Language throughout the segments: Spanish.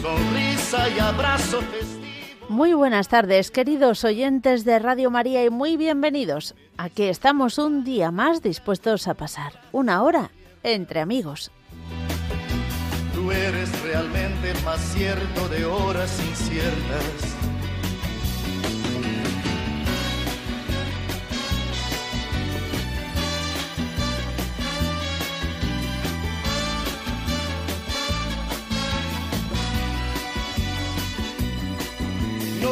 sonrisa y abrazo Muy buenas tardes, queridos oyentes de Radio María, y muy bienvenidos. Aquí estamos un día más dispuestos a pasar una hora entre amigos. Tú eres realmente más cierto de horas inciertas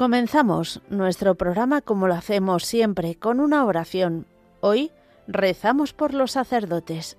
Comenzamos nuestro programa como lo hacemos siempre, con una oración. Hoy rezamos por los sacerdotes.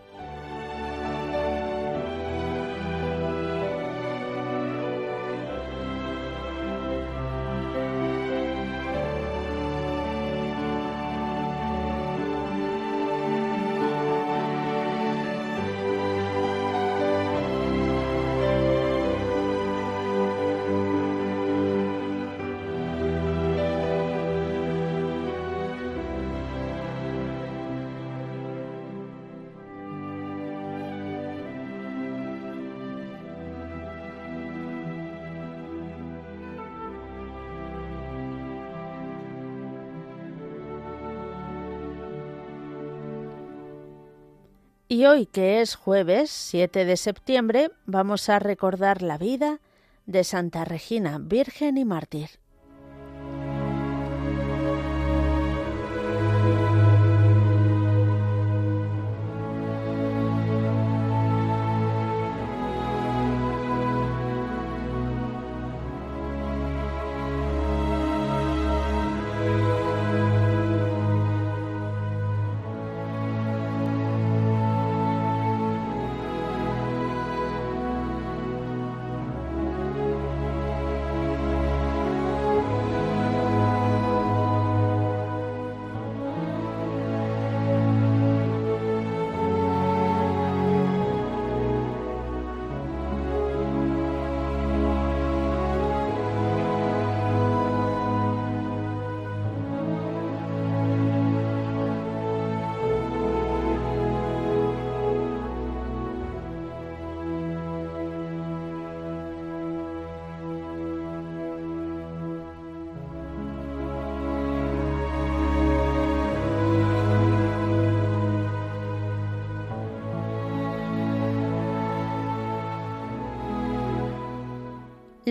Y hoy, que es jueves 7 de septiembre, vamos a recordar la vida de Santa Regina, Virgen y Mártir.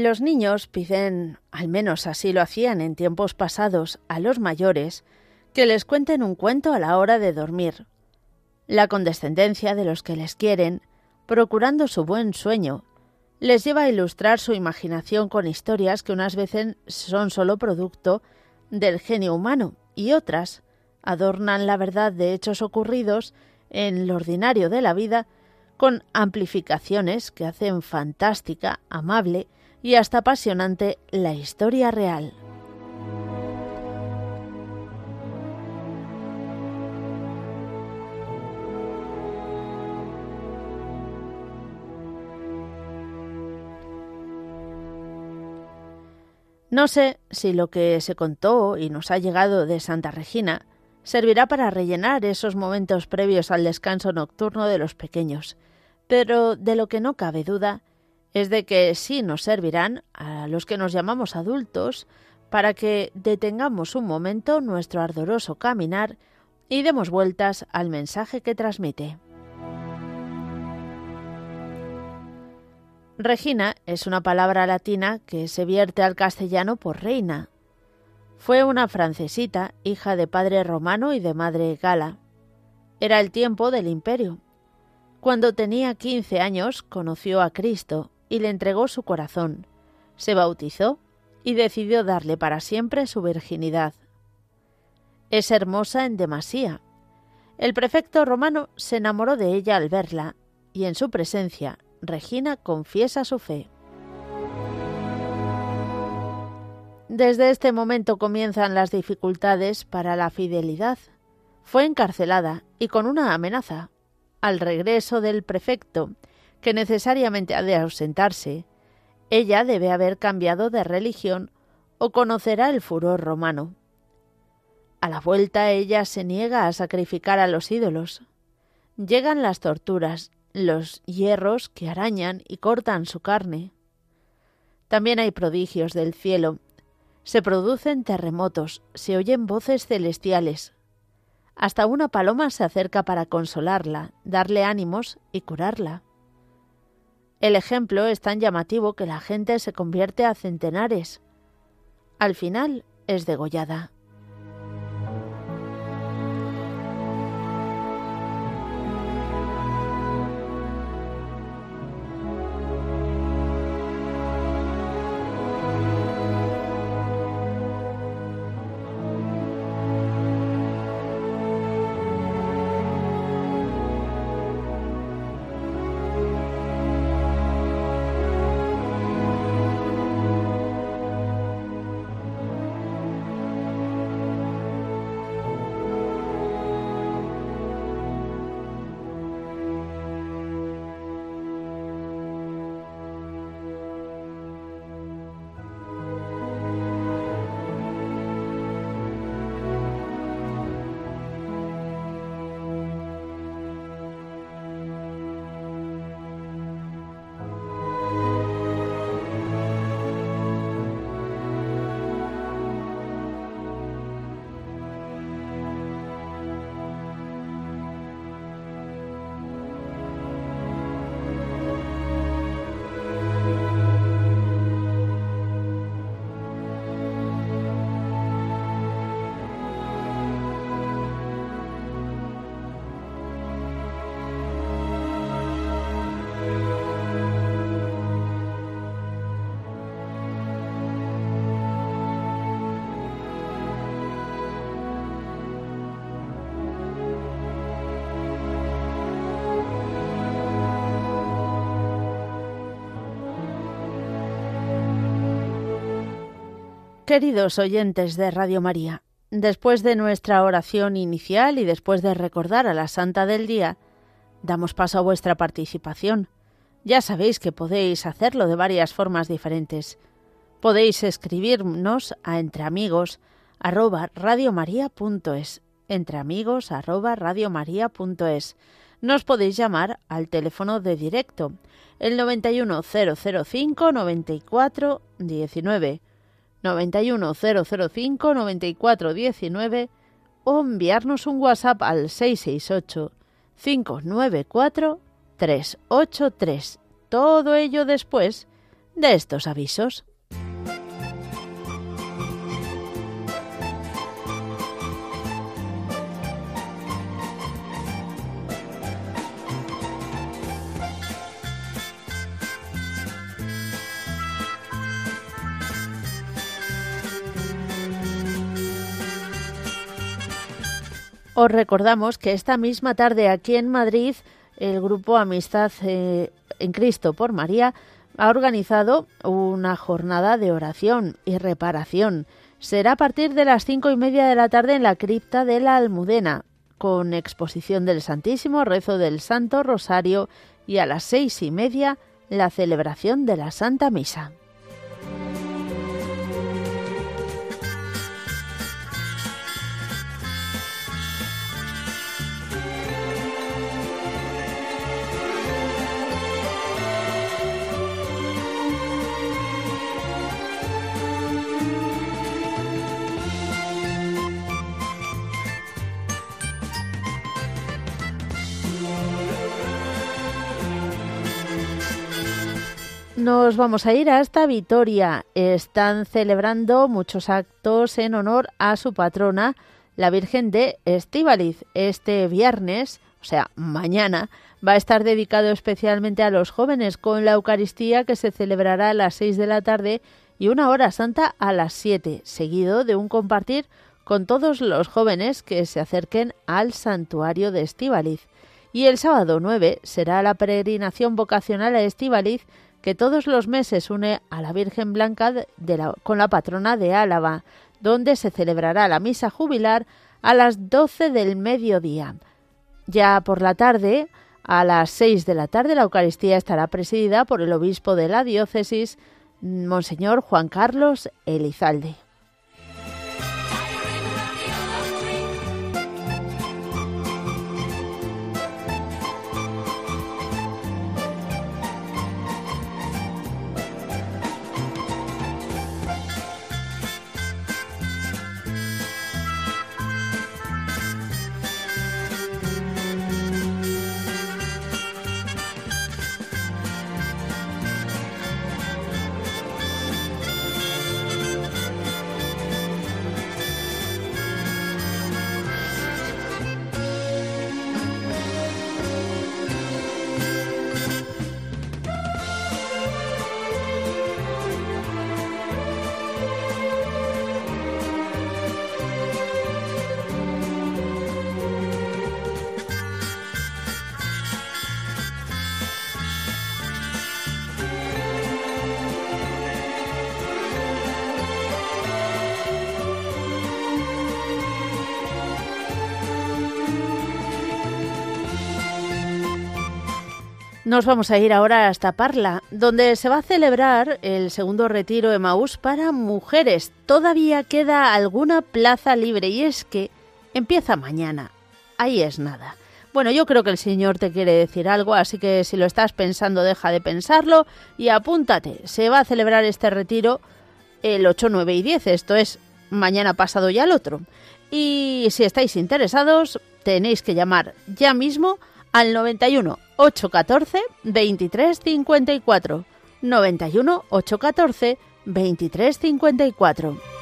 Los niños piden, al menos así lo hacían en tiempos pasados, a los mayores, que les cuenten un cuento a la hora de dormir. La condescendencia de los que les quieren, procurando su buen sueño, les lleva a ilustrar su imaginación con historias que unas veces son solo producto del genio humano y otras adornan la verdad de hechos ocurridos en lo ordinario de la vida con amplificaciones que hacen fantástica, amable y hasta apasionante la historia real. No sé si lo que se contó y nos ha llegado de Santa Regina servirá para rellenar esos momentos previos al descanso nocturno de los pequeños, pero de lo que no cabe duda es de que sí nos servirán a los que nos llamamos adultos para que detengamos un momento nuestro ardoroso caminar y demos vueltas al mensaje que transmite. Regina es una palabra latina que se vierte al castellano por reina. Fue una francesita, hija de padre romano y de madre gala. Era el tiempo del imperio. Cuando tenía 15 años conoció a Cristo y le entregó su corazón, se bautizó y decidió darle para siempre su virginidad. Es hermosa en demasía. El prefecto romano se enamoró de ella al verla, y en su presencia Regina confiesa su fe. Desde este momento comienzan las dificultades para la fidelidad. Fue encarcelada y con una amenaza. Al regreso del prefecto que necesariamente ha de ausentarse, ella debe haber cambiado de religión o conocerá el furor romano. A la vuelta ella se niega a sacrificar a los ídolos. Llegan las torturas, los hierros que arañan y cortan su carne. También hay prodigios del cielo. Se producen terremotos, se oyen voces celestiales. Hasta una paloma se acerca para consolarla, darle ánimos y curarla. El ejemplo es tan llamativo que la gente se convierte a centenares. Al final es degollada. Queridos oyentes de Radio María, después de nuestra oración inicial y después de recordar a la Santa del Día, damos paso a vuestra participación. Ya sabéis que podéis hacerlo de varias formas diferentes. Podéis escribirnos a entreamigos arroba entreamigos Nos podéis llamar al teléfono de directo el 91005 94 19 91005 9419 o enviarnos un WhatsApp al 668 594 383. Todo ello después de estos avisos. Os recordamos que esta misma tarde aquí en Madrid el grupo Amistad eh, en Cristo por María ha organizado una jornada de oración y reparación. Será a partir de las cinco y media de la tarde en la cripta de la Almudena, con exposición del Santísimo, rezo del Santo Rosario y a las seis y media la celebración de la Santa Misa. Nos vamos a ir hasta Vitoria. Están celebrando muchos actos en honor a su patrona, la Virgen de Estíbaliz. Este viernes, o sea, mañana, va a estar dedicado especialmente a los jóvenes con la Eucaristía que se celebrará a las 6 de la tarde y una hora santa a las 7, seguido de un compartir con todos los jóvenes que se acerquen al santuario de Estíbaliz. Y el sábado 9 será la peregrinación vocacional a Estíbaliz que todos los meses une a la Virgen Blanca con la patrona de Álava, donde se celebrará la misa jubilar a las 12 del mediodía. Ya por la tarde, a las 6 de la tarde, la Eucaristía estará presidida por el obispo de la diócesis, Monseñor Juan Carlos Elizalde. Nos vamos a ir ahora hasta Parla, donde se va a celebrar el segundo retiro Emaús para mujeres. Todavía queda alguna plaza libre y es que empieza mañana. Ahí es nada. Bueno, yo creo que el Señor te quiere decir algo, así que si lo estás pensando, deja de pensarlo y apúntate. Se va a celebrar este retiro el 8, 9 y 10, esto es mañana pasado ya el otro. Y si estáis interesados, tenéis que llamar ya mismo al 91 814 23 54. 91 814 23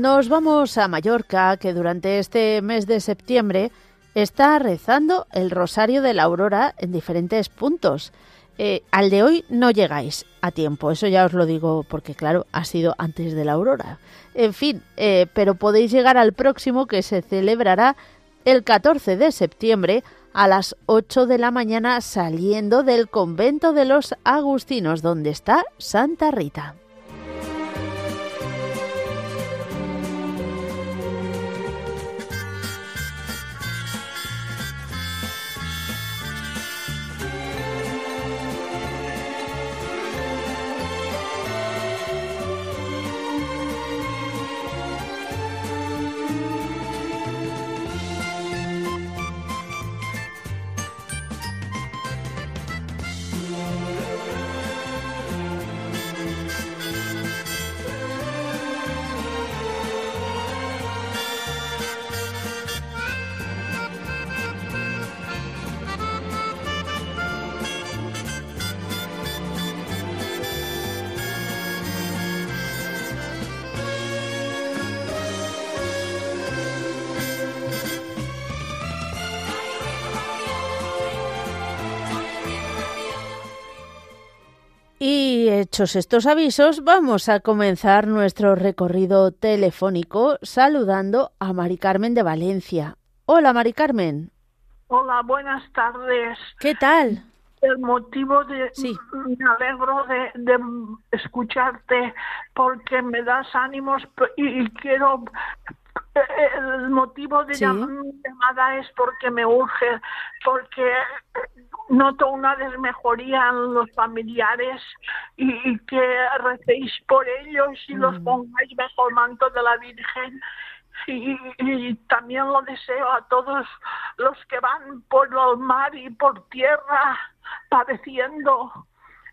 nos vamos a Mallorca, que durante este mes de septiembre está rezando el Rosario de la Aurora en diferentes puntos. Eh, al de hoy no llegáis a tiempo, eso ya os lo digo porque claro, ha sido antes de la aurora. En fin, eh, pero podéis llegar al próximo que se celebrará el 14 de septiembre a las 8 de la mañana saliendo del convento de los agustinos donde está Santa Rita. Y hechos estos avisos, vamos a comenzar nuestro recorrido telefónico saludando a Mari Carmen de Valencia. Hola, Mari Carmen. Hola, buenas tardes. ¿Qué tal? El motivo de... Sí. Me alegro de, de escucharte porque me das ánimos y quiero... El motivo de Sí. llamada es porque me urge, porque noto una desmejoría en los familiares y, y que recéis por ellos y los Mm. pongáis bajo el manto de la Virgen. Y, y también lo deseo a todos los que van por el mar y por tierra padeciendo,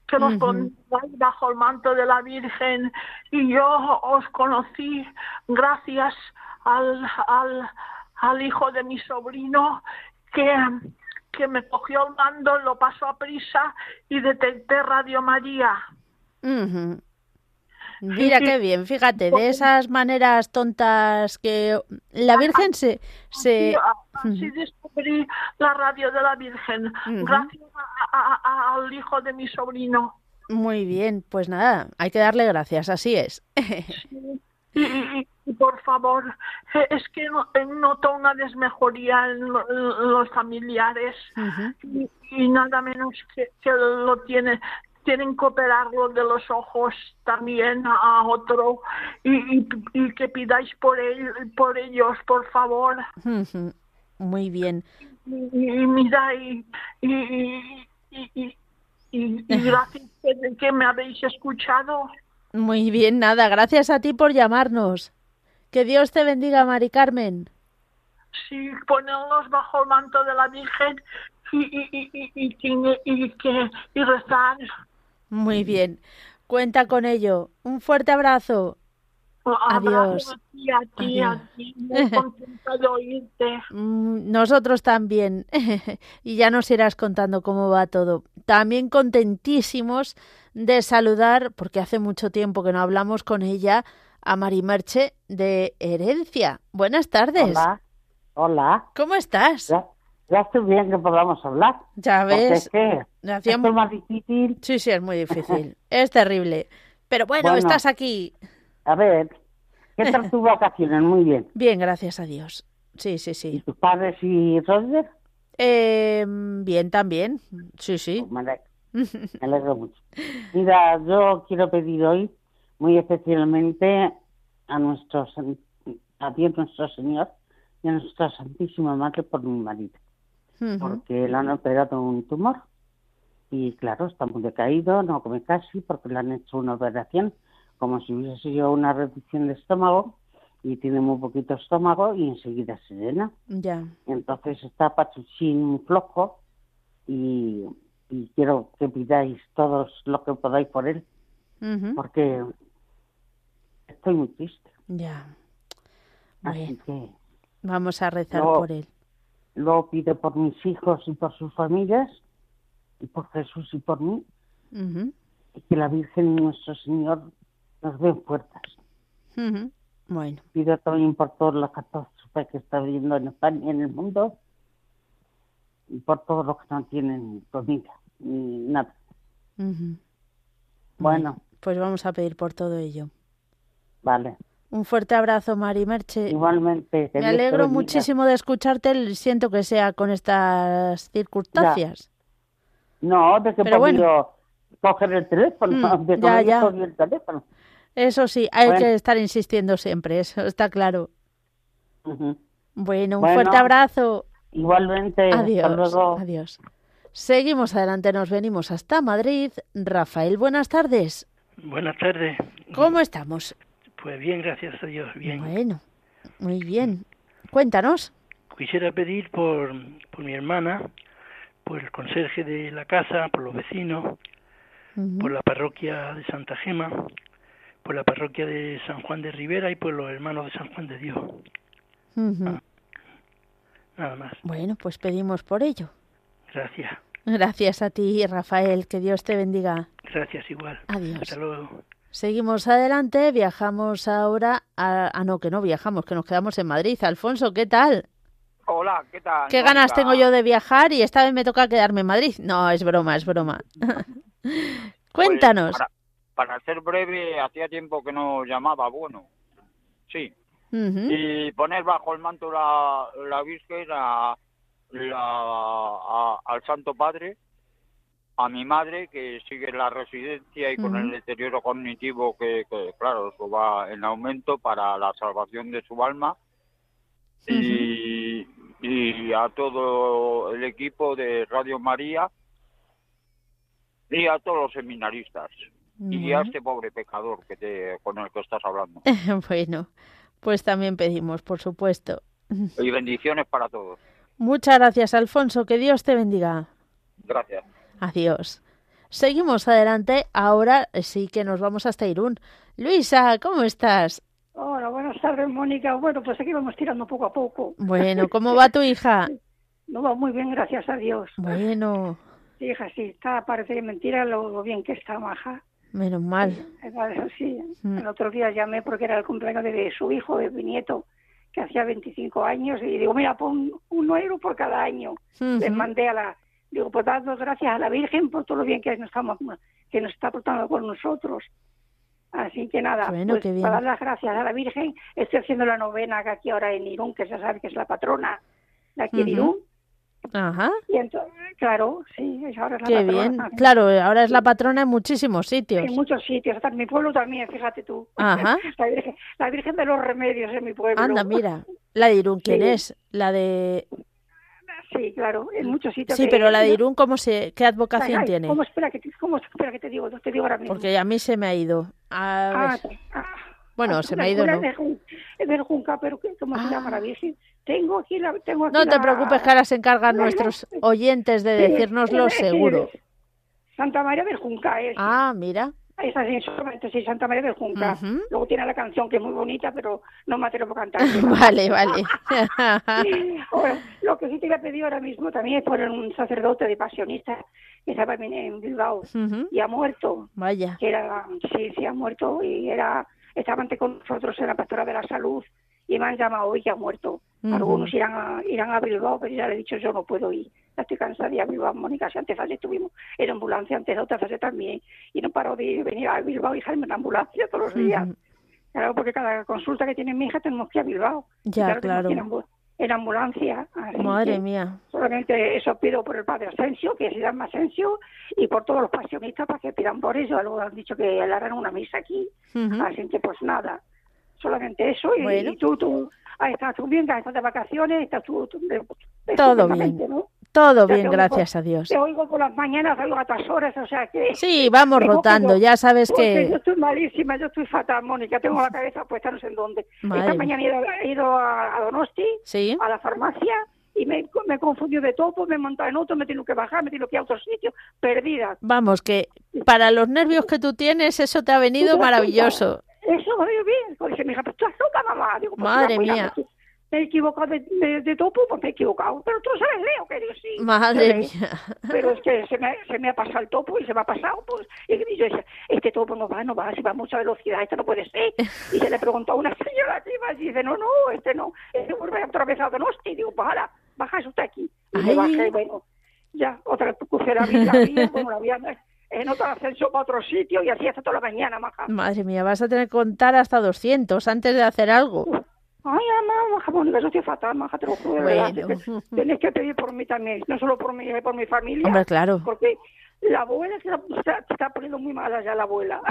que los pongáis bajo el manto de la Virgen. Y yo os conocí gracias al, al, al hijo de mi sobrino que, que me cogió el mando, lo pasó a prisa y detecté Radio María. Mira sí. qué bien, fíjate, de esas maneras tontas que la Virgen se... se... Así, así descubrí la radio de la Virgen, gracias a- a- a- al hijo de mi sobrino. Muy bien, pues nada, hay que darle gracias, así es. Y, y- y, por favor, eh, es que no- noto una desmejoría en, lo- en los familiares y, y nada menos que, que lo tiene. Tienen que operarlo de los ojos también a otro y, y, y que pidáis por, él, por ellos, por favor. Muy bien. y, y mira y y, y, y, y- y- y gracias que, que me habéis escuchado Muy bien, nada, gracias a ti por llamarnos. Que Dios te bendiga, Mari Carmen. sí ponerlos bajo el manto de la Virgen y y, y, y, y, que- y que y rezar Muy bien. Cuenta con ello. Un fuerte abrazo. Adiós. Abrazo a ti, a ti, a Adiós. ti. muy contenta de oírte Nosotros también. y ya nos irás contando cómo va todo. También contentísimos de saludar, porque hace mucho tiempo que no hablamos con ella, a Marimerche de Herencia. Buenas tardes. Hola, hola. ¿Cómo estás? Ya, ya estoy bien que podamos hablar. Ya Porque ves. es que me hacía esto es más difícil. Sí, sí, es muy difícil. es terrible. Pero bueno, Bueno. estás aquí. A ver, ¿qué tal tus vacaciones? Muy bien. Bien, gracias a Dios. Sí, sí, ¿Y sí. tus padres y Roger? Eh, bien también. Sí, sí. Pues me ale- me alegro mucho. Mira, yo quiero pedir hoy muy especialmente a nuestro a Dios nuestro Señor y a nuestra Santísima Madre por mi marido, porque le han operado un tumor y claro, está muy decaído, no come casi porque le han hecho una operación como si hubiese sido una reducción de estómago y tiene muy poquito estómago y enseguida se llena. Ya. Entonces está pachuchín muy flojo y, y quiero que pidáis todos lo que podáis por él porque estoy muy triste. Ya. Así que vamos a rezar por él. lo pido por mis hijos y por sus familias y por Jesús y por mí y que la Virgen y nuestro Señor nos den fuerzas. Ujú. Bueno. Pido también por todos los catástrofes que está viviendo en España y en el mundo y por todos los que no tienen comida ni nada. Ujú. Bueno, Pues vamos a pedir por todo ello. vale. Un fuerte abrazo, Mari Merche. Igualmente. Me alegro muchísimo de escucharte. Siento que sea con estas circunstancias. No, de que Pero he bueno. coger el teléfono, Mm, de ya, ya. el teléfono. Eso sí, hay Bueno. que estar insistiendo siempre, eso está claro. Bueno, un Bueno. fuerte abrazo. Igualmente, Adiós. hasta luego. Adiós. Seguimos adelante, nos venimos hasta Madrid. Rafael, buenas tardes. Buenas tardes. ¿Cómo estamos? Pues bien, gracias a Dios, bien. Bueno, muy bien. Cuéntanos. Quisiera pedir por, por mi hermana, por el conserje de la casa, por los vecinos, por la parroquia de Santa Gema, por la parroquia de San Juan de Rivera y por los hermanos de San Juan de Dios. Ujú. Nada más. Bueno, pues pedimos por ello. Gracias. Gracias a ti, Rafael. Que Dios te bendiga. Gracias igual. Adiós. Hasta luego. Seguimos adelante, viajamos ahora a... Ah, no, que no viajamos, que nos quedamos en Madrid. Alfonso, ¿qué tal? Hola, ¿qué tal? ¿Qué ganas tengo yo de viajar y esta vez me toca quedarme en Madrid? No, es broma, es broma. Cuéntanos. Pues, para, ser breve, hacía tiempo que no llamaba, bueno, sí. Y poner bajo el manto la, la Virgen a, la, a- al Santo Padre, a mi madre, que sigue en la residencia y con el deterioro cognitivo que, que, claro, eso va en aumento para la salvación de su alma. y, y a todo el equipo de Radio María y a todos los seminaristas y a este pobre pecador que te, con el que estás hablando. bueno, pues también pedimos, por supuesto. Y bendiciones para todos. Muchas gracias, Alfonso. Que Dios te bendiga. Gracias. Adiós. Seguimos adelante. Ahora sí que nos vamos hasta Irún. Luisa, ¿cómo estás? Hola, buenas tardes, Mónica. Bueno, pues aquí vamos tirando poco a poco. Bueno, ¿cómo va tu hija? No va muy bien, gracias a Dios. Bueno, Sí, hija, sí, está, parece mentira lo, lo bien que está Maja. Menos mal. Sí, Mm. el otro día llamé porque era el cumpleaños de su hijo, de mi nieto, que hacía 25 años, y digo, mira, pon un euro por cada año. Les mandé a la... Digo, pues dando gracias a la Virgen por todo lo bien que nos, estamos, que nos está portando con nosotros. Así que nada, Bueno, pues para dar las gracias a la Virgen, estoy haciendo la novena que aquí ahora en Irún, que se sabe que es la patrona de aquí de. Irún. Ajá, Y entonces, claro, sí, ahora es la qué patrona. bien. también. Claro, ahora es la patrona en muchísimos sitios. En muchos sitios, hasta en mi pueblo también, fíjate tú. Ajá. La Virgen, la Virgen de los Remedios en mi pueblo. Anda, mira. La de Irún, ¿quién Sí. es? La de... Sí, claro, en muchos sitios. Sí, pero la de Irún, ¿cómo se... ¿qué advocación Ay, tiene? ¿Cómo espera que te, cómo espera que te digo? Te digo ahora mismo. Porque a mí se me ha ido. A Ah, ver. ah, Bueno, ah, se me ha ido, ¿no? Es del Junca, pero ¿qué- ¿cómo se Ah. llama la Virgen? Tengo aquí la... Tengo aquí No te preocupes, que ahora se encargan nuestros oyentes de decírnoslo seguro. Santa María del Junca es. Ah, mira. Esa sí, solamente sí, Santa María del Junca. Luego tiene la canción que es muy bonita, pero no me atrevo a cantar. Vale, vale. Ahora, lo que sí te voy a pedir ahora mismo también es por un sacerdote de pasionista que estaba en- Bilbao y ha muerto. Vaya. que era, sí, sí ha muerto y era, estaba antes con nosotros en la pastora de la salud y me han llamado hoy que ha muerto. Algunos irán a, irán a Bilbao, pero ya le he dicho yo no puedo ir. Ya estoy cansada de ir a Bilbao, Mónica. Si antes fase estuvimos en ambulancia, antes de otra fase también. Y no paro de venir a Bilbao y dejarme en ambulancia todos los días. Claro, porque cada consulta que tiene mi hija tenemos que ir a Bilbao. Ya, claro. En, ambu- en ambulancia. así Madre mía. Solamente eso pido por el padre Asensio, que se llama Asensio, y por todos los pasionistas para que pidan por ello. Luego han dicho que le harán una misa aquí. Así que pues nada, solamente eso. Y, Bueno. y tú, tú, ahí estás tú bien, que estás de vacaciones, estás tú, tú de- de- Todo bien. ¿no? Todo bien, gracias a Dios. Te oigo por las mañanas, oigo a otras horas, o sea que... Sí, vamos que rotando. yo- Ya sabes porque yo que... estoy malísima, yo estoy fatal, Mónica, tengo la cabeza puesta no sé en dónde. Madre Esta mañana he ido, he ido a, a Donosti, Sí. a la farmacia y me, me confundió de todo, pues me he montado en otro, me tengo que bajar, me tengo que ir a otro sitio, perdida. Vamos, que para los nervios que tú tienes, eso te ha venido ¿Tú te das maravilloso. Eso me veo bien. Pues dice mi hija, pero tú loca, mamá. Digo, pues Madre ya, pues mía. pues, me he equivocado de, de, de topo, pues me he equivocado. Pero tú sabes, Leo, que digo, sí. Madre mía. Pero es que se me, se me ha pasado el topo y se me ha pasado, pues. Y yo decía, este topo no va, no va, si va a mucha velocidad, esto no puede ser. Y se le preguntó a una señora que iba y dice, no, no, este no, este vuelve otra vez a Donosti. Y digo, pues ahora, baja usted aquí. Y me Ay. bajé, bueno, ya, otra vez la vía, bueno, la vía en otro ascenso para otro sitio y así hasta toda la mañana, maja. Madre mía, vas a tener que contar hasta 200 antes de hacer algo. Ay, mamá, maja, Mónica, yo estoy fatal, maja, te lo juro, de verdad. Bueno. Es que pedir por mí también, no solo por mí, eh, por mi familia. Hombre, claro. Porque la abuela se está, se está poniendo muy mala ya, la abuela.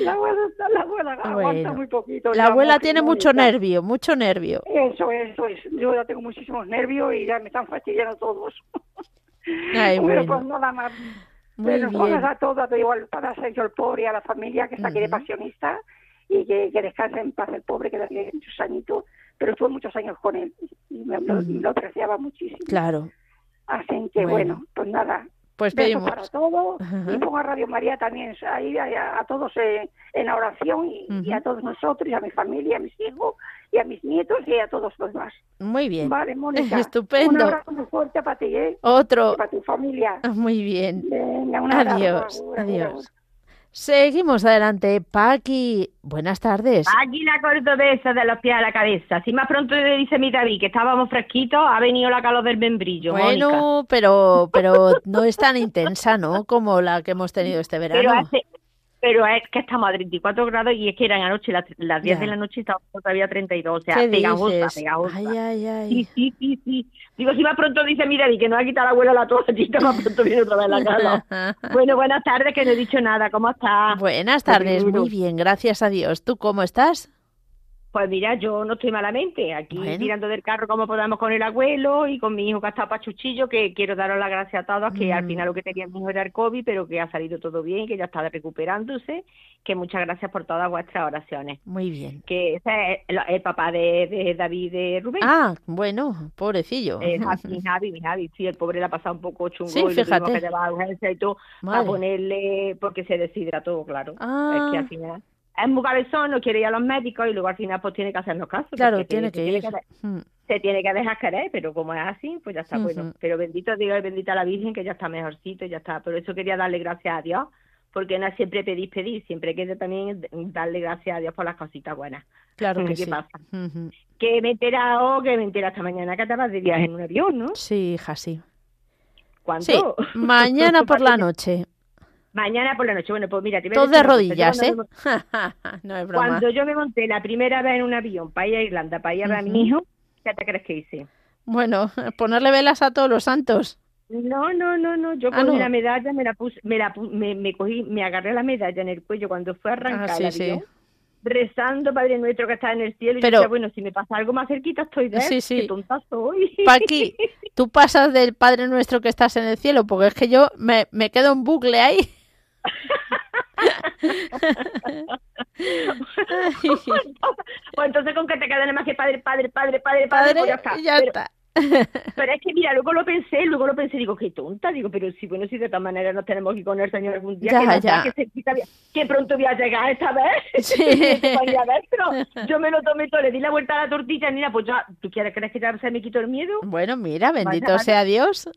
la abuela, está- la abuela aguanta Bueno. muy poquito. La abuela tiene mucho nervio, mucho nervio. Eso, eso es. Yo ya tengo muchísimos nervios y ya me están fastidiando todos. Ay, bueno, bueno. pues nada más. Muy Pero bien. a todas, te digo, al padre Sergio, el pobre, y a la familia que está aquí de pasionista y que, que descanse en paz el pobre, que ya tiene muchos añitos, pero estuve muchos años con él y me, lo, lo apreciaba muchísimo. Claro. Así que Bueno. bueno, pues nada. Pues pedimos. para todos Ajá. y pongo a Radio María también ahí a, a todos eh, en la oración y, y a todos nosotros y a mi familia, a mis hijos y a mis nietos y a todos los demás. Muy bien. Vale, Mónica. Estupendo. Un abrazo muy fuerte para ti, ¿eh? Otro. Y para tu familia. Muy bien. Venga, un abrazo. Adiós. Adiós. Seguimos adelante. Paqui, buenas tardes. Aquí la cordobesa de los pies a la cabeza. Si más pronto le dice mi David que estábamos fresquitos, ha venido la calor del membrillo, Mónica. Bueno, pero, pero no es tan intensa, ¿no? Como la que hemos tenido este Pero, verano. hace- pero es que estamos a 34 grados y es que eran anoche las, las 10 Ya. de la noche y estábamos todavía a 32. O sea, ¿Qué pegajosa, pegajosa. Ay, ay, ay. Sí, sí, sí, sí. Digo, si más pronto dice mi David que no ha quitado la abuela la toallita, más pronto viene otra vez la calor. bueno, buenas tardes, que no he dicho nada. ¿Cómo estás? Buenas tardes, muy bien, gracias a Dios. ¿Tú cómo estás? Pues mira, yo no estoy malamente, aquí Bueno. tirando del carro como podamos con el abuelo y con mi hijo que ha estado pachuchillo, que quiero daros las gracias a todos, que al Mm. final lo que tenía mi hijo era el COVID, pero que ha salido todo bien, que ya está recuperándose, que muchas gracias por todas vuestras oraciones. Muy bien. Que ese es el, el papá de, de David de Rubén. Ah, bueno, pobrecillo. Eh, Javi, Javi, Javi, sí, el pobre le ha pasado un poco chungo Sí, y lo fíjate. que llevar a urgencia y todo Madre. ponerle, porque se deshidrató, claro. Ah. Es que al final es muy cabezón, no quiere ir a los médicos y luego al final pues tiene que hacernos caso. Claro, tiene que ir. de- Mm, se tiene que dejar querer, pero como es así, pues ya está bueno. Ujú. Pero bendito Dios y bendita la Virgen que ya está mejorcito ya está. Por eso quería darle gracias a Dios, porque no siempre pedir, pedir, siempre quiere también darle gracias a Dios por las cositas buenas. Claro que ¿Qué sí. pasa? Que me he enterado, que me he enterado esta mañana que te vas de viaje en un avión, ¿no? Sí, hija, sí. ¿Cuánto? Sí, mañana por la noche. Mañana por la noche. Bueno, pues mira, te voy a Todos decir de rodillas, ¿eh? me- no es broma. Cuando yo me monté la primera vez en un avión para ir a Irlanda, para ir a ver a mi hijo, ¿qué te crees que hice? Bueno, ponerle velas a todos los santos. No, no, no, no. Yo Ah, cogí no. la medalla, me la puse, me la me, me cogí, me agarré la medalla en el cuello cuando fue a arrancar Ah, sí, el sí. rezando Padre Nuestro que está en el cielo. Pero- decía, bueno, si me pasa algo más cerquita estoy de él, Sí, sí. qué tonta soy. Paqui, tú pasas del Padre Nuestro que estás en el cielo, porque es que yo me, me quedo en bucle ahí. Pues entonces con que te quedan más que padre, padre, padre, padre, padre, pues ya está. ya Pero- está. Pero es que mira, luego lo pensé, luego lo pensé, digo, qué tonta, digo, pero sí, bueno, si de todas maneras nos tenemos que ir con el Señor algún día, Ya, que, ya. que, a- que pronto voy a llegar esta vez, Sí. A ver, pero yo me lo tomé todo, le di la vuelta a la tortilla, mira, pues ya, ¿tú quieres crees que ya se me quitó el miedo? Bueno, mira, bendito sea Dios.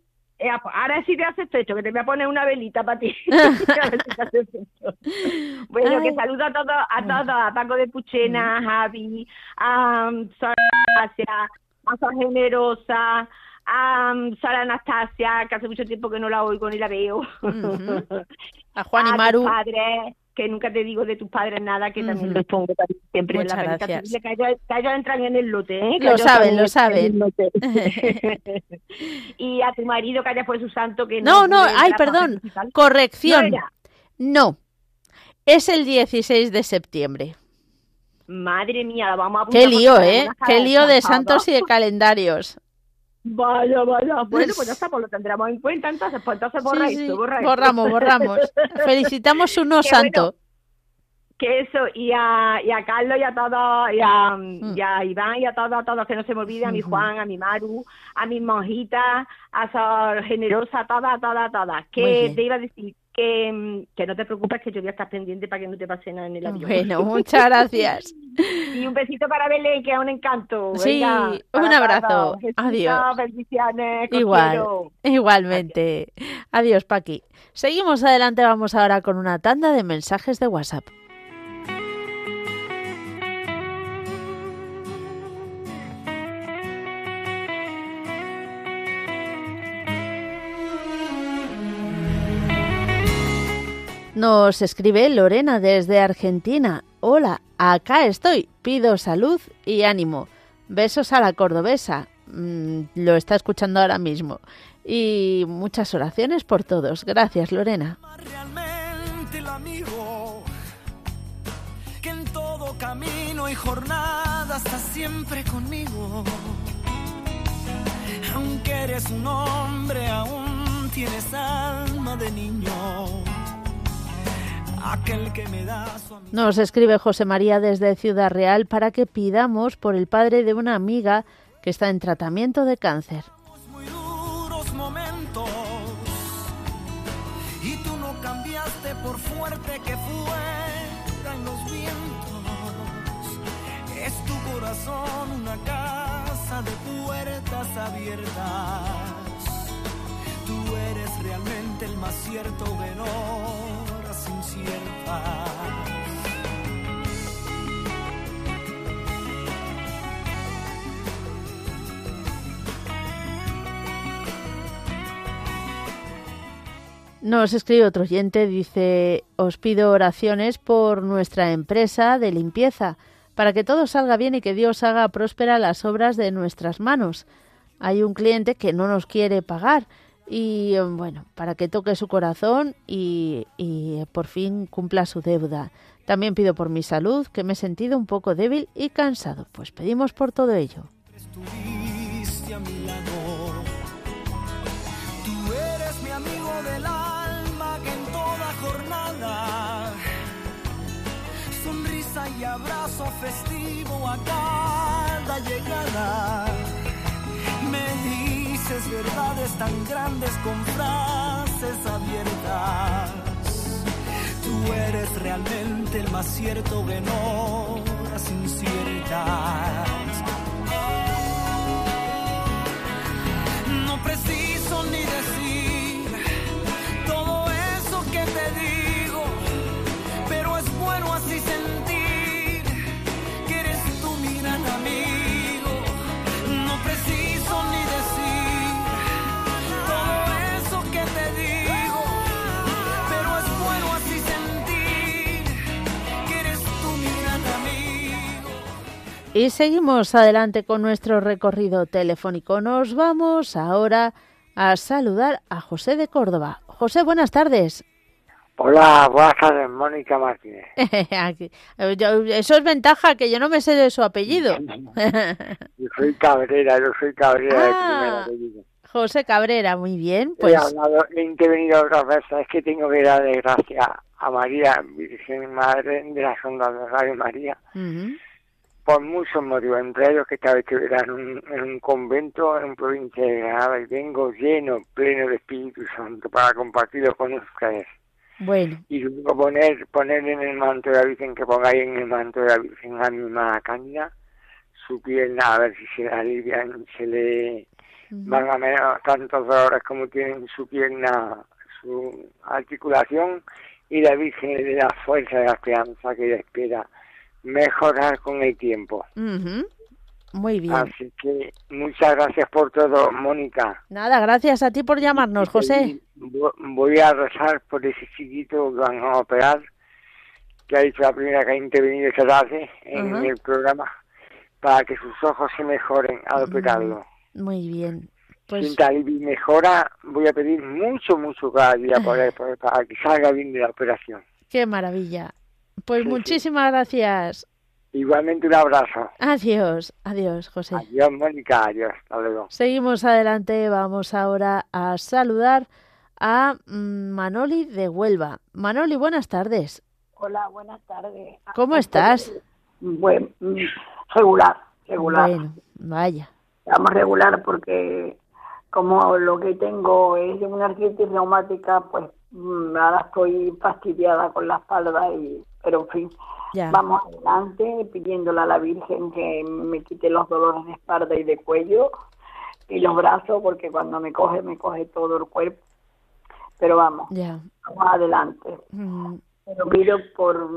Eh, ahora sí te hace esto, que te voy a poner una velita para ti. Bueno, que saludo a todos, a todos, a Paco de Puchena, a Javi, a um, Sara Anastasia, a Sara Generosa, a um, Sara Anastasia, que hace mucho tiempo que no la oigo ni la veo. A Juan y Maru. Que nunca te digo de tus padres nada, que también Ujú. los pongo también siempre Muchas en la gracias. Que ellos, que ellos entran en el lote, ¿eh? Que Lo saben, lo saben. y a tu marido que haya fue su santo que No, no, pude ay, perdón. Corrección. No. No. Es el 16 de septiembre. Madre mía, la vamos a apuntar Qué lío, ¿eh? Qué lío de santos y de calendarios. Vaya, vaya. Bueno, pues ya está, pues lo tendremos en cuenta entonces. Pues entonces borra Sí, sí, esto, borra esto. Borramos, borramos. Felicitamos un no Qué santo. Que eso, y a, y a Carlos y a todos, y a, Mm. y a Iván y a todos, a todos, que no se me olvide, a mi. Juan, a mi Maru, a mis monjitas, a Sor Generosa, a todas, a todas, a todas. Que te iba a decir que, que no te preocupes que yo voy a estar pendiente para que no te pase nada en el avión. Bueno, muchas gracias. y un besito para Belén, que es un encanto. Sí, Venga, un abrazo. Adiós. Bendiciones. Igual, igualmente. Adiós, Paqui. Seguimos adelante, vamos ahora con una tanda de mensajes de WhatsApp. Nos escribe Lorena desde Argentina. Hola, acá estoy. Pido salud y ánimo. Besos a la cordobesa. Mm, lo está escuchando ahora mismo. Y muchas oraciones por todos. Gracias, Lorena. realmente el amigo que en todo camino y jornada está siempre conmigo. Aunque eres un hombre, aún tienes alma de niño. Aquel que me da su. Nos escribe José María desde Ciudad Real para que pidamos por el padre de una amiga que está en tratamiento de cáncer. muy duros momentos y tú no cambiaste por fuerte que fueran los vientos. Es tu corazón una casa de puertas abiertas. Tú eres realmente el más cierto inciertas. Nos escribe otro oyente, dice, os pido oraciones por nuestra empresa de limpieza, para que todo salga bien y que Dios haga próspera las obras de nuestras manos. Hay un cliente que no nos quiere pagar y, eh, bueno, para que toque su corazón y, y, eh, por fin cumpla su deuda. También pido por mi salud, que me he sentido un poco débil y cansado. Pues pedimos por todo ello. sonrisa y abrazo festivo a cada llegada. Verdades tan grandes con frases abiertas. Tú eres realmente el más cierto que no horas inciertas. No preciso ni decir todo eso que te digo, pero es bueno así sentir que eres tú mi gran amigo. Y seguimos adelante con nuestro recorrido telefónico. Nos vamos ahora a saludar a José de Córdoba. José, buenas tardes. Hola, buenas tardes, Mónica Martínez. Aquí- yo- Eso es ventaja, que yo no me sé de su apellido. Yo soy Cabrera, yo soy Cabrera de Ah, primer apellido. José Cabrera, muy bien. He Pues hablado, he intervenido otras veces, es que tengo que darle gracias a María, Virgen Madre de la Sonda de Radio María, por muchos motivos, entre ellos que estaba hecho era en un, en un convento en provincia de Granada y vengo lleno, pleno de Espíritu Santo para compartirlo con ustedes. bueno, Y luego poner, poner en el manto de la Virgen, que pongáis en el manto de la Virgen a mi Cándida, su pierna, a ver si se le alivian, se le van a menos tantos dolores como tiene en su pierna, su articulación, y la Virgen le da fuerza de la esperanza que ella espera mejorar con el tiempo. muy bien. Así que muchas gracias por todo, Mónica. Nada, gracias a ti por llamarnos, José. Vo- Voy a rezar por ese chiquito que van a operar, que ha dicho la primera que ha intervenido esta tarde en el programa, para que sus ojos se mejoren al operarlo. Muy bien. Pues Si mejora, voy a pedir mucho, mucho cada día por él, para que salga bien de la operación. qué maravilla. Pues Sí, sí. muchísimas gracias. Igualmente un abrazo. Adiós, adiós, José. Adiós, Mónica. Adiós. Hasta luego. Seguimos adelante, vamos ahora a saludar a mm, Manoli de Huelva. Manoli, buenas tardes. Hola, buenas tardes. ¿Cómo estás? Buen, mm, regular, regular. Bueno, vaya. Vamos regular porque como lo que tengo es una artritis reumática, pues mm, ahora estoy fastidiada con la espalda, y, pero en fin, Ya. vamos adelante pidiéndole a la Virgen que me quite los dolores de espalda y de cuello y los brazos, porque cuando me coge, me coge todo el cuerpo. Pero vamos, Ya. vamos adelante. Mm, Pero pido por,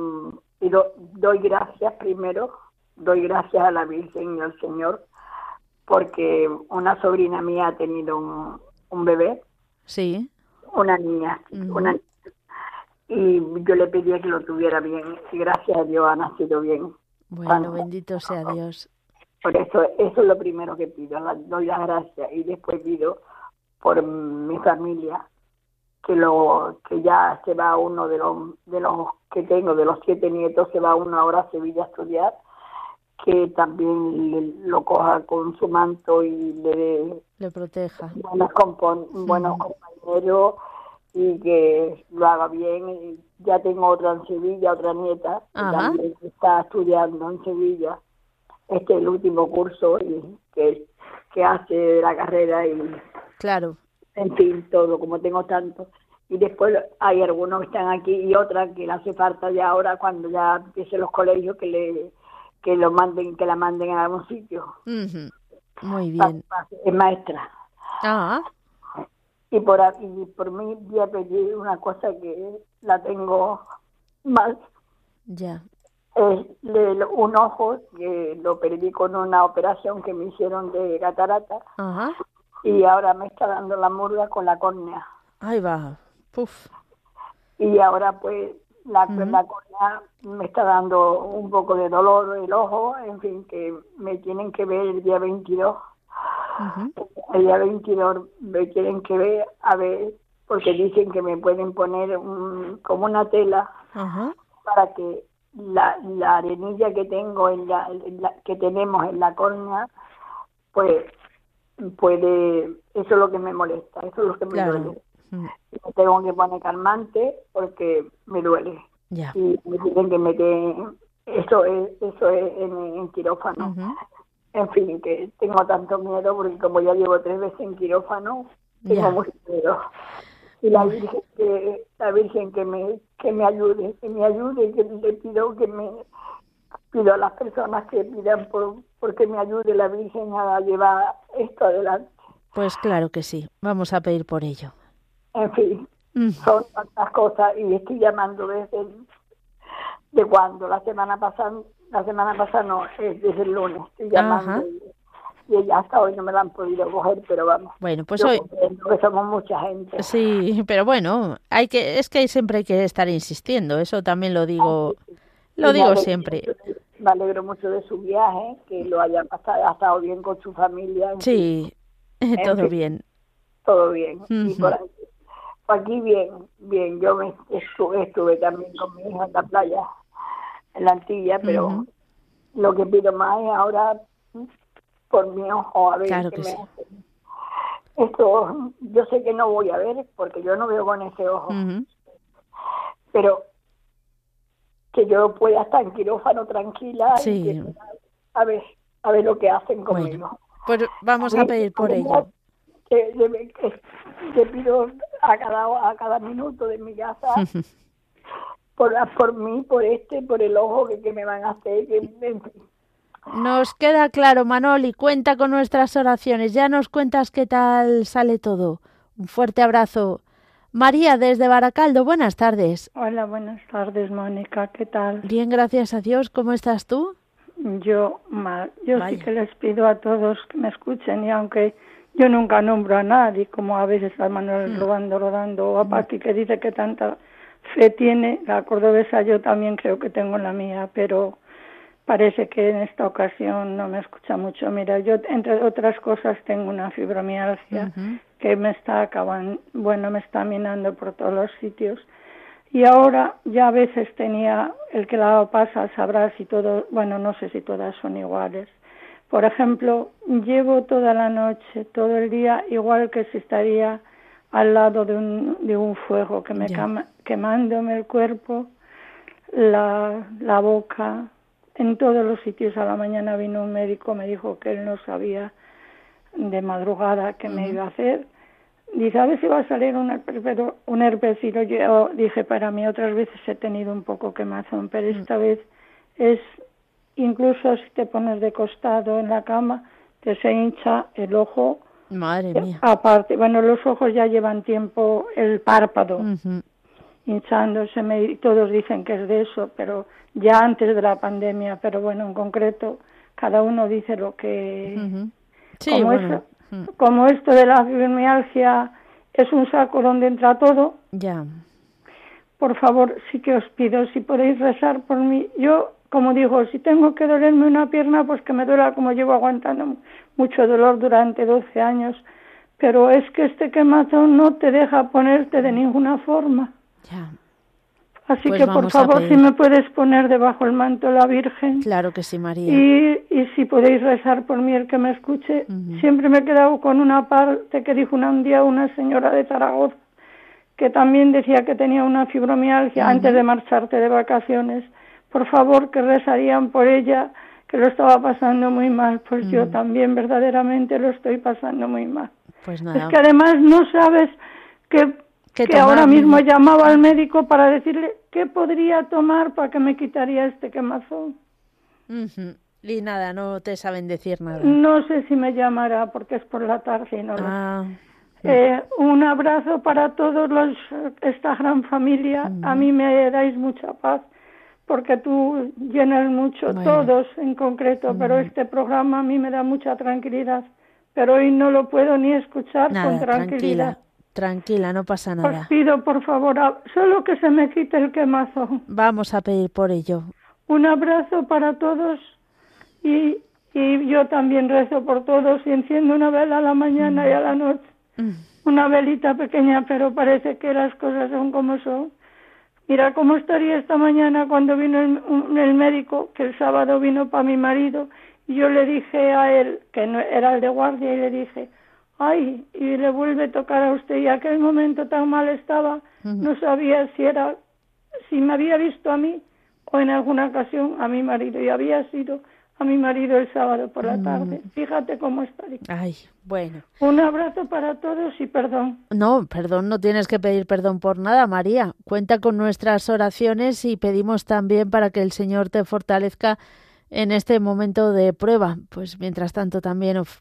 pido, doy gracias primero, doy gracias a la Virgen y al Señor, porque una sobrina mía ha tenido un, un bebé, Sí. una niña, una y yo le pedía que lo tuviera bien, y gracias a Dios ha nacido bien. Bueno, bendito sea Dios. Por eso, eso es lo primero que pido, doy las gracias y después pido por mi familia, que lo que ya se va uno de los de los que tengo, de los siete nietos, se va uno ahora a Sevilla a estudiar, que también le- lo coja con su manto y le Le proteja. buenos, compon- buenos compañeros y que lo haga bien. Ya tengo otra en Sevilla, otra nieta, que también está estudiando en Sevilla. Este es el último curso y que, que hace la carrera y, Claro. en fin, todo, como tengo tanto. Y después hay algunos que están aquí y otras que le hace falta ya ahora, cuando ya empiecen los colegios, que le que lo manden, que la manden a algún sitio. Muy bien. Es maestra. Ah, Y por, y por mí voy a pedir una cosa que la tengo mal. ya. Es de un ojo que lo perdí con una operación que me hicieron de catarata Ajá. y ahora me está dando la murga con la córnea. Ahí va. Puf. Y ahora pues la, la córnea me está dando un poco de dolor el ojo, en fin, que me tienen que ver el día 22. El día 22 me tienen que ver, a ver, porque dicen que me pueden poner un- como una tela para que la, la arenilla que tengo en la, en la- que tenemos en la córnea pues puede eso es lo que me molesta eso es lo que me Claro. duele. Me tengo que poner calmante porque me duele. Y me tienen que meter eso es eso es en, en quirófano. En fin que tengo tanto miedo porque como ya llevo tres veces en quirófano tengo Ya. mucho miedo y la virgen que la virgen que me que me ayude que me ayude que le pido que me pido a las personas que pidan por porque me ayude la virgen a llevar esto adelante Pues claro que sí. Vamos a pedir por ello. en fin Mm, son tantas cosas y estoy llamando desde de cuando la semana pasada la semana pasada no es desde el lunes estoy llamando Ajá. y, y ella hasta hoy no me la han podido coger pero vamos Bueno, pues yo hoy que somos mucha gente sí, pero bueno, hay que es que siempre hay que estar insistiendo. Eso también lo digo, lo Y me digo siempre. me alegro mucho de su viaje que lo haya pasado ha estado bien con su familia fin, Sí, todo fin. bien. todo bien y por aquí, por aquí bien bien yo me estuve, estuve también con mi hija en la playa en la Antilla pero lo que pido más es ahora por mi ojo a ver Claro qué que me sí. hacen. esto yo sé que no voy a ver porque yo no veo con ese ojo pero que yo pueda estar en quirófano tranquila y Sí. que- a ver a ver lo que hacen conmigo Pues vamos a pedir por ello. que- que pido a cada a cada minuto de mi casa por por mí por este por el ojo que, que me van a hacer que, en fin. Nos queda claro, Manoli, cuenta con nuestras oraciones. Ya nos cuentas qué tal sale todo. Un fuerte abrazo. María, desde Baracaldo, buenas tardes. Hola, buenas tardes, Mónica. ¿Qué tal? Bien, gracias a Dios. ¿Cómo estás tú? Yo mal. Yo Vaya. sí que les pido a todos que me escuchen y aunque yo nunca nombro a nadie, como a veces a Manuel Mm. Robando Rodando o a Paqui que dice que tanta fe tiene, la cordobesa yo también creo que tengo la mía, pero parece que en esta ocasión no me escucha mucho. Mira, yo entre otras cosas tengo una fibromialgia que me está acabando, bueno, me está minando por todos los sitios. Y ahora ya a veces tenía, el que la pasa sabrá si todo, bueno, no sé si todas son iguales. Por ejemplo, llevo toda la noche, todo el día, igual que si estaría al lado de un, de un fuego que me quemándome el cuerpo, la, la boca, en todos los sitios. A la mañana vino un médico, me dijo que él no sabía de madrugada qué me iba a hacer. Dice, a ver si va a salir un herpes, un herpes. Y yo dije, para mí otras veces he tenido un poco quemazón, pero esta vez es, incluso si te pones de costado en la cama, te se hincha el ojo. Madre mía. Aparte, bueno, los ojos ya llevan tiempo, el párpado hinchándose, me, todos dicen que es de eso, pero ya antes de la pandemia, pero bueno, en concreto, cada uno dice lo que... Sí, como, bueno. eso- como esto de la fibromialgia es un saco donde entra todo, Ya. por favor, sí que os pido, si podéis rezar por mí. Yo, como digo, si tengo que dolerme una pierna, pues que me duela como llevo aguantando mucho dolor durante 12 años. Pero es que este quemazón no te deja ponerte de ninguna forma. Ya. Así Pues que, por favor, si me puedes poner debajo el manto la Virgen. Claro que sí, María. Y, y si podéis rezar por mí, el que me escuche. Siempre me he quedado con una parte que dijo una- un día una señora de Zaragoza, que también decía que tenía una fibromialgia antes de marcharte de vacaciones. Por favor, que rezarían por ella, que lo estaba pasando muy mal. Pues yo también verdaderamente lo estoy pasando muy mal. Pues nada. Es que además no sabes que, ¿Qué que ahora tomar, mismo niña? llamaba al médico para decirle qué podría tomar para que me quitaría este quemazón. Ujú. Y nada, no te saben decir nada. No sé si me llamará porque es por la tarde y no lo sé. Ah, Eh, un abrazo para todos los esta gran familia. A mí me dais mucha paz porque tú llenas mucho, Bueno. todos en concreto, pero este programa a mí me da mucha tranquilidad. Pero hoy no lo puedo ni escuchar nada, con tranquilidad. tranquila. Tranquila, no pasa Os nada. pido por favor, a- solo que se me quite el quemazón. Vamos a pedir por ello. Un abrazo para todos y, y yo también rezo por todos y enciendo una vela a la mañana y a la noche. Una velita pequeña, pero parece que las cosas son como son. Mira cómo estaría esta mañana cuando vino el, un- el médico, que el sábado vino para mi marido, y yo le dije a él, que no, era el de guardia, y le dije, ay, y le vuelve a tocar a usted, y aquel momento tan mal estaba, no sabía si era, si me había visto a mí o en alguna ocasión a mi marido, y había sido a mi marido el sábado por la tarde. Fíjate cómo estaría. Ay, bueno. Un abrazo para todos y perdón. No, perdón, no tienes que pedir perdón por nada, María. Cuenta con nuestras oraciones y pedimos también para que el Señor te fortalezca en este momento de prueba. Pues mientras tanto también of-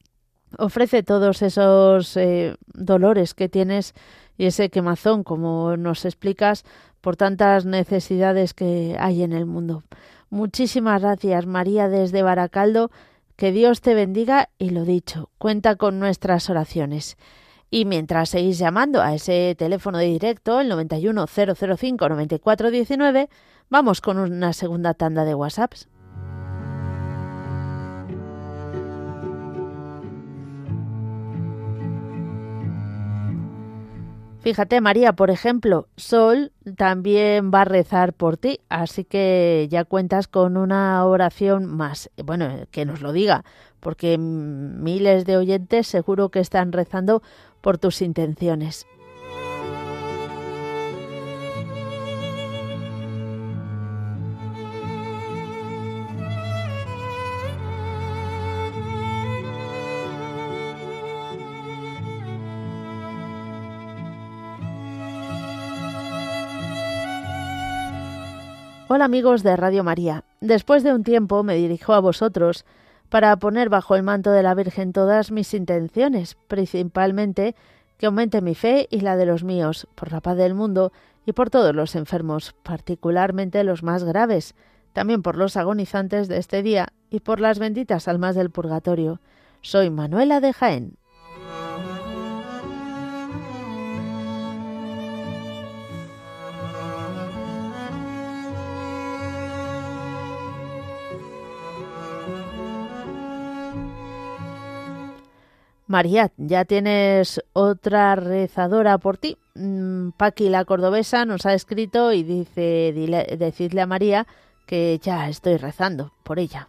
ofrece todos esos eh, dolores que tienes y ese quemazón, como nos explicas, por tantas necesidades que hay en el mundo. Muchísimas gracias, María, desde Baracaldo. Que Dios te bendiga y lo dicho, cuenta con nuestras oraciones. Y mientras seguís llamando a ese teléfono de directo, el 91005-9419, vamos con una segunda tanda de WhatsApps. Fíjate, María, por ejemplo, Sol también va a rezar por ti, así que ya cuentas con una oración más. Bueno, que nos lo diga, porque miles de oyentes seguro que están rezando por tus intenciones. Hola amigos de Radio María. Después de un tiempo me dirijo a vosotros para poner bajo el manto de la Virgen todas mis intenciones, principalmente que aumente mi fe y la de los míos, por la paz del mundo y por todos los enfermos, particularmente los más graves, también por los agonizantes de este día y por las benditas almas del purgatorio. Soy Manuela de Jaén. María, ya tienes otra rezadora por ti. Mm, Paqui la cordobesa nos ha escrito y dice decidle a María que ya estoy rezando por ella.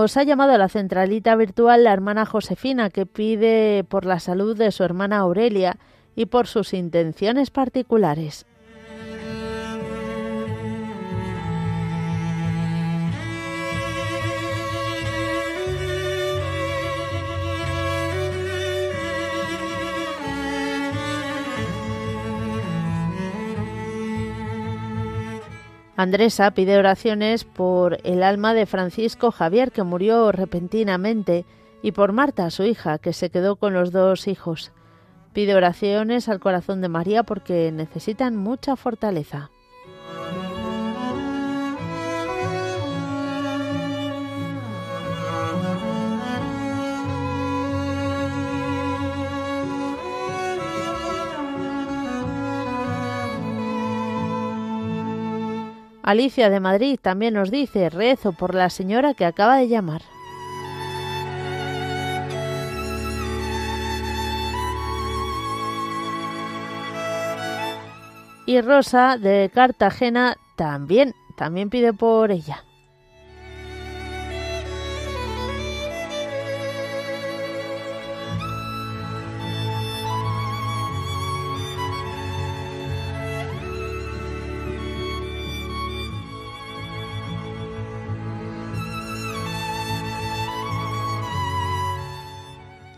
Nos ha llamado a la centralita virtual la hermana Josefina, que pide por la salud de su hermana Aurelia y por sus intenciones particulares. Andresa pide oraciones por el alma de Francisco Javier, que murió repentinamente, y por Marta, su hija, que se quedó con los dos hijos. Pide oraciones al corazón de María porque necesitan mucha fortaleza. Alicia de Madrid también nos dice, rezo por la señora que acaba de llamar. Y Rosa de Cartagena también, también pide por ella.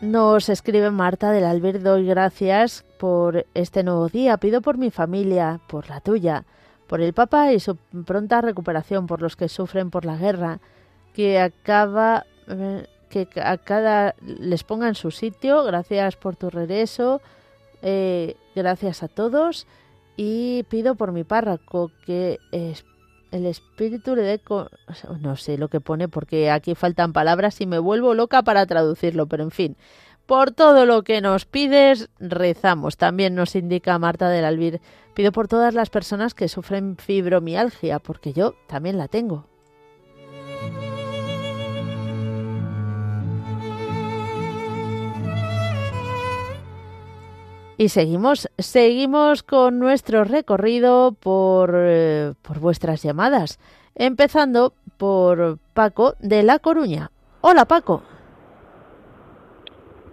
Nos escribe Marta del Albert, doy gracias por este nuevo día. Pido por mi familia, por la tuya, por el Papa y su pronta recuperación, por los que sufren por la guerra, que acaba eh, que a cada les ponga en su sitio. Gracias por tu regreso. Eh, gracias a todos y pido por mi párroco que el espíritu le dé no sé lo que pone porque aquí faltan palabras y me vuelvo loca para traducirlo, pero en fin, por todo lo que nos pides, rezamos. También nos indica Marta del Albir, pido por todas las personas que sufren fibromialgia, porque yo también la tengo. Y seguimos, seguimos con nuestro recorrido por, eh, por vuestras llamadas, empezando por Paco de La Coruña. Hola Paco.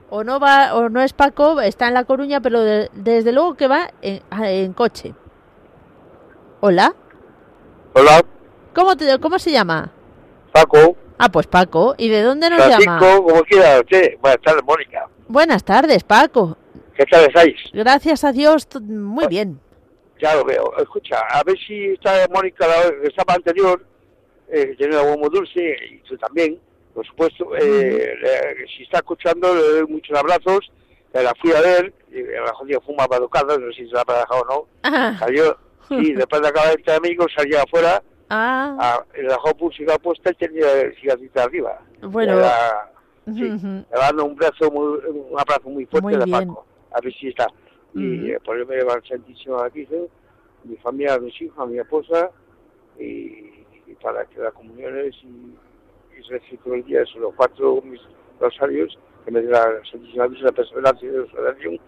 O no va, o no es Paco, está en La Coruña, pero desde luego que va en, coche. Hola. Hola. ¿Cómo, te, ¿Cómo se llama? Paco. Ah, pues Paco. ¿Y de dónde nos llama? como quiera Buenas tardes, Mónica. Buenas tardes, Paco. ¿Qué tal estáis? Gracias a Dios, muy bien. Ya lo veo. Escucha, a ver si está Mónica, la que estaba anterior, eh, tiene algo muy dulce, y tú también, por supuesto. Eh, si está escuchando, le doy muchos abrazos. la fui a ver, y la jodida fuma baducada, no sé si se la ha dejado o no. Salió, y después de acabar este amigo, salió afuera, ah. a, le dejó pulsera puesta y tenía cigarrita arriba. Bueno. sí, le dando un, brazo muy, un abrazo muy fuerte de Paco a ver si está. Y eh, por eso me lleva al Santísimo aquí, mi familia, mis hijos, mi esposa, y, para que las comuniones y, y el día, son los cuatro mis rosarios, que me dé la Santísima Virgen, la perseverancia de la oración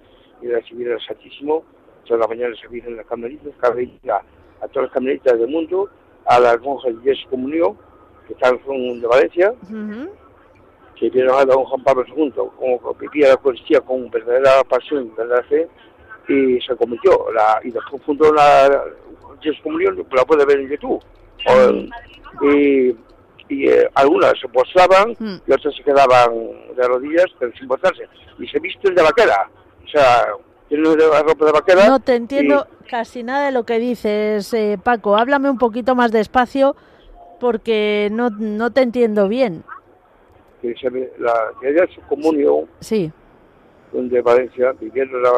y recibir al Santísimo. Toda la mañana se en las cameritas, cada día a todas las cameritas del mundo, a las monjas de comunión, que están de Valencia, que vieron a don Juan Pablo II, como vivía la Eucaristía con verdadera pasión, verdadera fe, y se convirtió. La, y después fundó la Comunión, la puede ver en YouTube. y y eh, algunas se postraban mm. y otras se quedaban de rodillas, pero sin postrarse. Y se visten de vaquera. O sea, tienen la ropa de vaquera. No te entiendo casi nada de lo que dices, eh, Paco. Háblame un poquito más despacio porque no, no te entiendo bien que se, la que su comunión, sí. donde Valencia, viviendo la,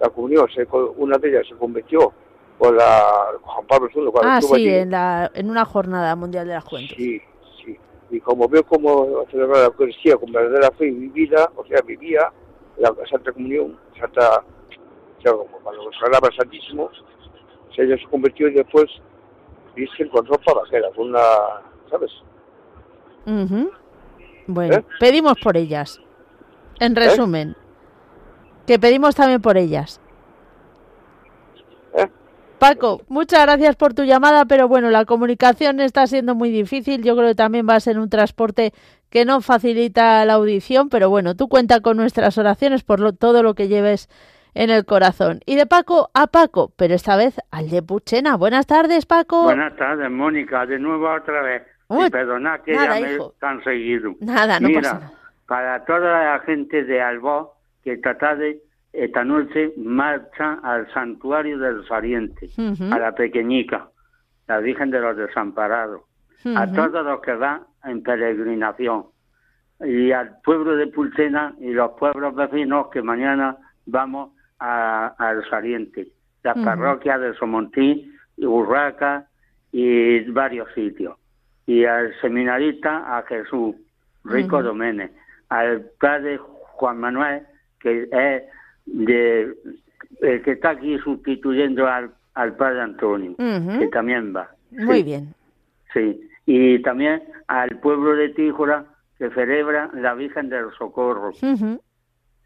la comunión, se, una de ellas se convirtió con la Juan Pablo II. ah, sí, en, la, en una jornada mundial de la juventud. Sí, sí. Y como veo cómo celebrar la Eucaristía con verdadera fe y vivida, o sea, vivía la Santa Comunión, Santa, o sea, como cuando sagraba el Santísimo, se ella se convirtió y después viste con ropa vaquera, con una, ¿sabes? mhm bueno, ¿Eh? pedimos por ellas. En ¿Eh? resumen, que pedimos también por ellas. ¿Eh? Paco, muchas gracias por tu llamada, pero bueno, la comunicación está siendo muy difícil. Yo creo que también va a ser un transporte que no facilita la audición, pero bueno, tú cuenta con nuestras oraciones por todo lo que lleves en el corazón. Y de Paco a Paco, pero esta vez al de Puchena. Buenas tardes, Paco. Buenas tardes, Mónica. De nuevo otra vez. Y perdona que ya me tan seguido. Nada, no Mira, pasa nada. para toda la gente de Albó, que esta tarde, esta noche, marcha al santuario del Sariente, Ujú. a la pequeñica, la Virgen de los Desamparados, a todos los que van en peregrinación, y al pueblo de Pulsena y los pueblos vecinos que mañana vamos a- al Sariente, las Ujú. parroquias de Somontí, Urraca y varios sitios. Y al seminarista, a Jesús Rico Ujú. Doménez, al padre Juan Manuel, que es de, el que está aquí sustituyendo al, al padre Antonio, que también va. Muy Sí. bien. Sí, y también al pueblo de Tíjora que celebra la Virgen del Socorro.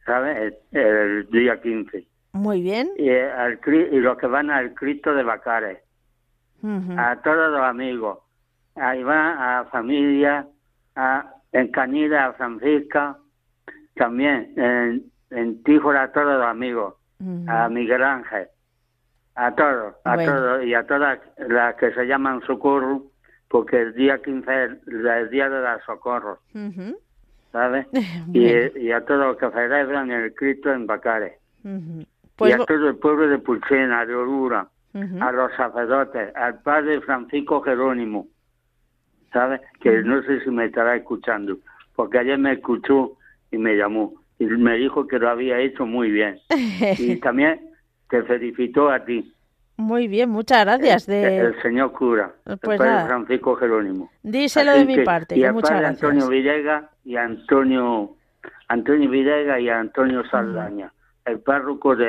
¿sabes? El, el día 15. Muy bien. Y, eh, al, y los que van al Cristo de Bacares, a todos los amigos. Ahí va a familia, a, en Cañida, a Francisca, también en, en Tíjora a todos los amigos, a Miguel Ángel, a todos, a Bueno. todos, y a todas las que se llaman Socorro, porque el día 15 es el día de la Socorro, Ujú. ¿sabes? Bueno. y, y a todos los que celebran el Cristo en Bacares. Y Pues a todo el pueblo de Pulsena, de Orura, a los sacerdotes, al padre Francisco Jerónimo, ¿sabes? Que no sé si me estará escuchando, porque ayer me escuchó y me llamó y me dijo que lo había hecho muy bien. Y también te felicitó a ti, Muy bien, muchas gracias. De... el señor cura, el Pues padre nada. Francisco Jerónimo. Díselo Así de mi parte, Y al muchas padre gracias. Antonio Villegas y Antonio, Antonio Villegas y Antonio Saldaña, el párroco de,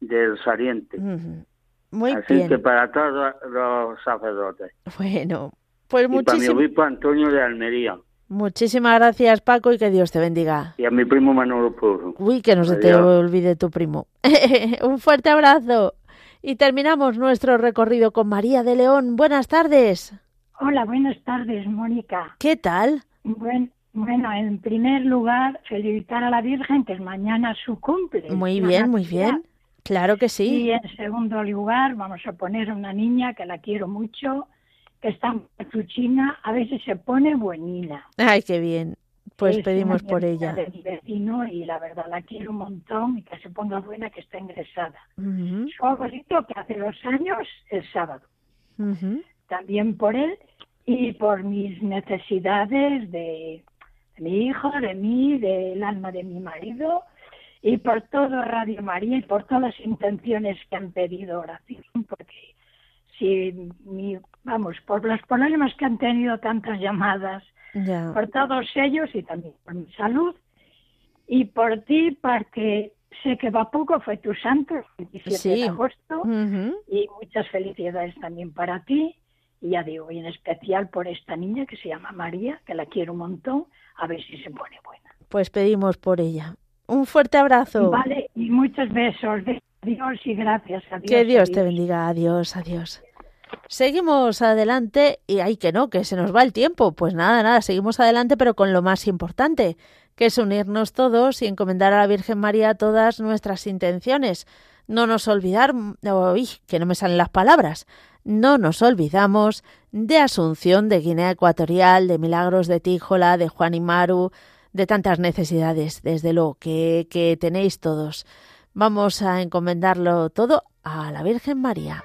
del Sariente. Ujú. Muy Así bien. que para todos los sacerdotes. Bueno, pues Y para mi muchísimas obispo Antonio de Almería muchísimas gracias, Paco, y que Dios te bendiga. y a mi primo Manolo Porro. Uy, que no se te olvide tu primo. Un fuerte abrazo. Y terminamos nuestro recorrido con María de León. Buenas tardes. Hola, buenas tardes, Mónica. ¿Qué tal? Buen- bueno, en primer lugar, felicitar a la Virgen, que es mañana su cumple. Muy bien, muy bien. Claro que sí. Y en segundo lugar, vamos a poner a una niña que la quiero mucho, que está en Cachuchina, a veces se pone buenina. Ay, qué bien. Pues Es pedimos por ella. de mi vecino y la verdad la quiero un montón y que se ponga buena, que está ingresada. Ujú, Su abuelito que hace dos años, el sábado. también por él y por mis necesidades de, de mi hijo, de mí, del alma de mi marido y por todo Radio María y por todas las intenciones que han pedido oración, porque si mi, vamos, por los problemas que han tenido tantas llamadas, Ya. por todos ellos y también por mi salud y por ti, porque sé que va poco, fue tu santo, el 27 Sí. de agosto, y muchas felicidades también para ti. Y ya digo, y en especial por esta niña que se llama María, que la quiero un montón, a ver si se pone buena. Pues pedimos por ella. Un fuerte abrazo. Vale, y muchos besos. de Dios y gracias a Dios. Que Dios te adiós. bendiga. Adiós, adiós. Seguimos adelante y ay que no, que se nos va el tiempo. Pues nada, nada, seguimos adelante pero con lo más importante, que es unirnos todos y encomendar a la Virgen María todas nuestras intenciones. No nos olvidar, uy, que no me salen las palabras, no nos olvidamos de Asunción, de Guinea Ecuatorial, de Milagros de Tíjola, de Juan y Maru, de tantas necesidades, desde luego, que, que tenéis todos. Vamos a encomendarlo todo a la Virgen María.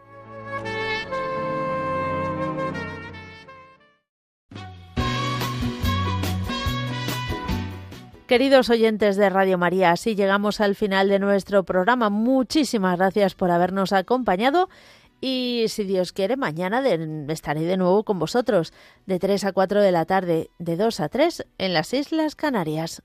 Queridos oyentes de Radio María, así llegamos al final de nuestro programa. Muchísimas gracias por habernos acompañado Y si Dios quiere, mañana estaré de nuevo con vosotros, de 3 a 4 de la tarde, de 2 a 3 en las Islas Canarias.